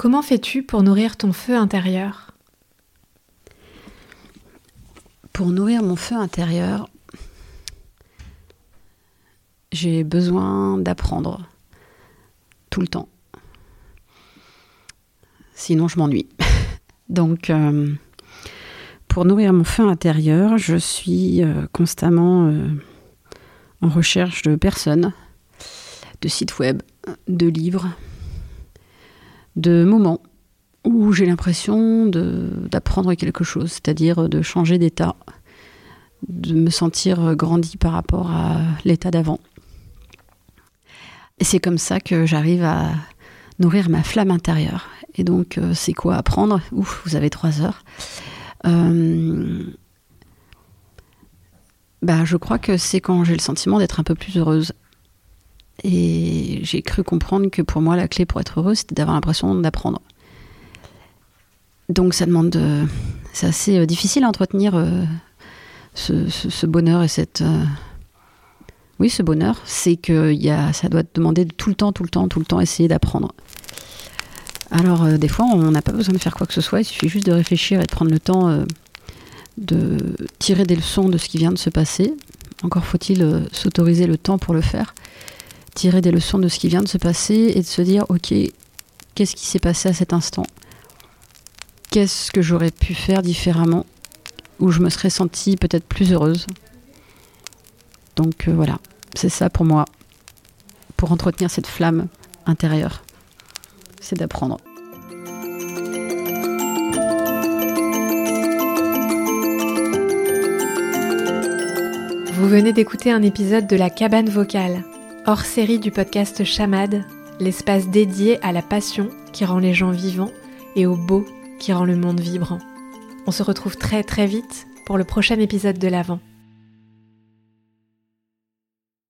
Comment fais-tu pour nourrir ton feu intérieur? Pour nourrir mon feu intérieur, j'ai besoin d'apprendre tout le temps. Sinon, je m'ennuie. Donc, euh, pour nourrir mon feu intérieur, je suis euh, constamment euh, en recherche de personnes, de sites web, de livres, de moments où j'ai l'impression d'apprendre quelque chose, c'est-à-dire de changer d'état, de me sentir grandi par rapport à l'état d'avant. Et c'est comme ça que j'arrive à nourrir ma flamme intérieure. Et donc, euh, c'est quoi apprendre? Ouf, vous avez trois heures. Euh, bah, je crois que c'est quand j'ai le sentiment d'être un peu plus heureuse. Et j'ai cru comprendre que pour moi, la clé pour être heureuse, c'était d'avoir l'impression d'apprendre. Donc ça demande... De... C'est assez euh, difficile à entretenir ce, bonheur et cette... Oui, ce bonheur, c'est que y a, ça doit demander de tout le temps, tout le temps, tout le temps essayer d'apprendre. Alors, des fois, on n'a pas besoin de faire quoi que ce soit, il suffit juste de réfléchir et de prendre le temps de tirer des leçons de ce qui vient de se passer. Encore faut-il s'autoriser le temps pour le faire tirer des leçons de ce qui vient de se passer et de se dire, ok, qu'est-ce qui s'est passé à cet instant? Qu'est-ce que j'aurais pu faire différemment Où je me serais sentie peut-être plus heureuse? Donc euh, voilà, c'est ça pour moi, pour entretenir cette flamme intérieure, c'est d'apprendre. Vous venez d'écouter un épisode de La cabane vocale hors série du podcast Chamade, l'espace dédié à la passion qui rend les gens vivants et au beau qui rend le monde vibrant. On se retrouve très très vite pour le prochain épisode de l'Avent.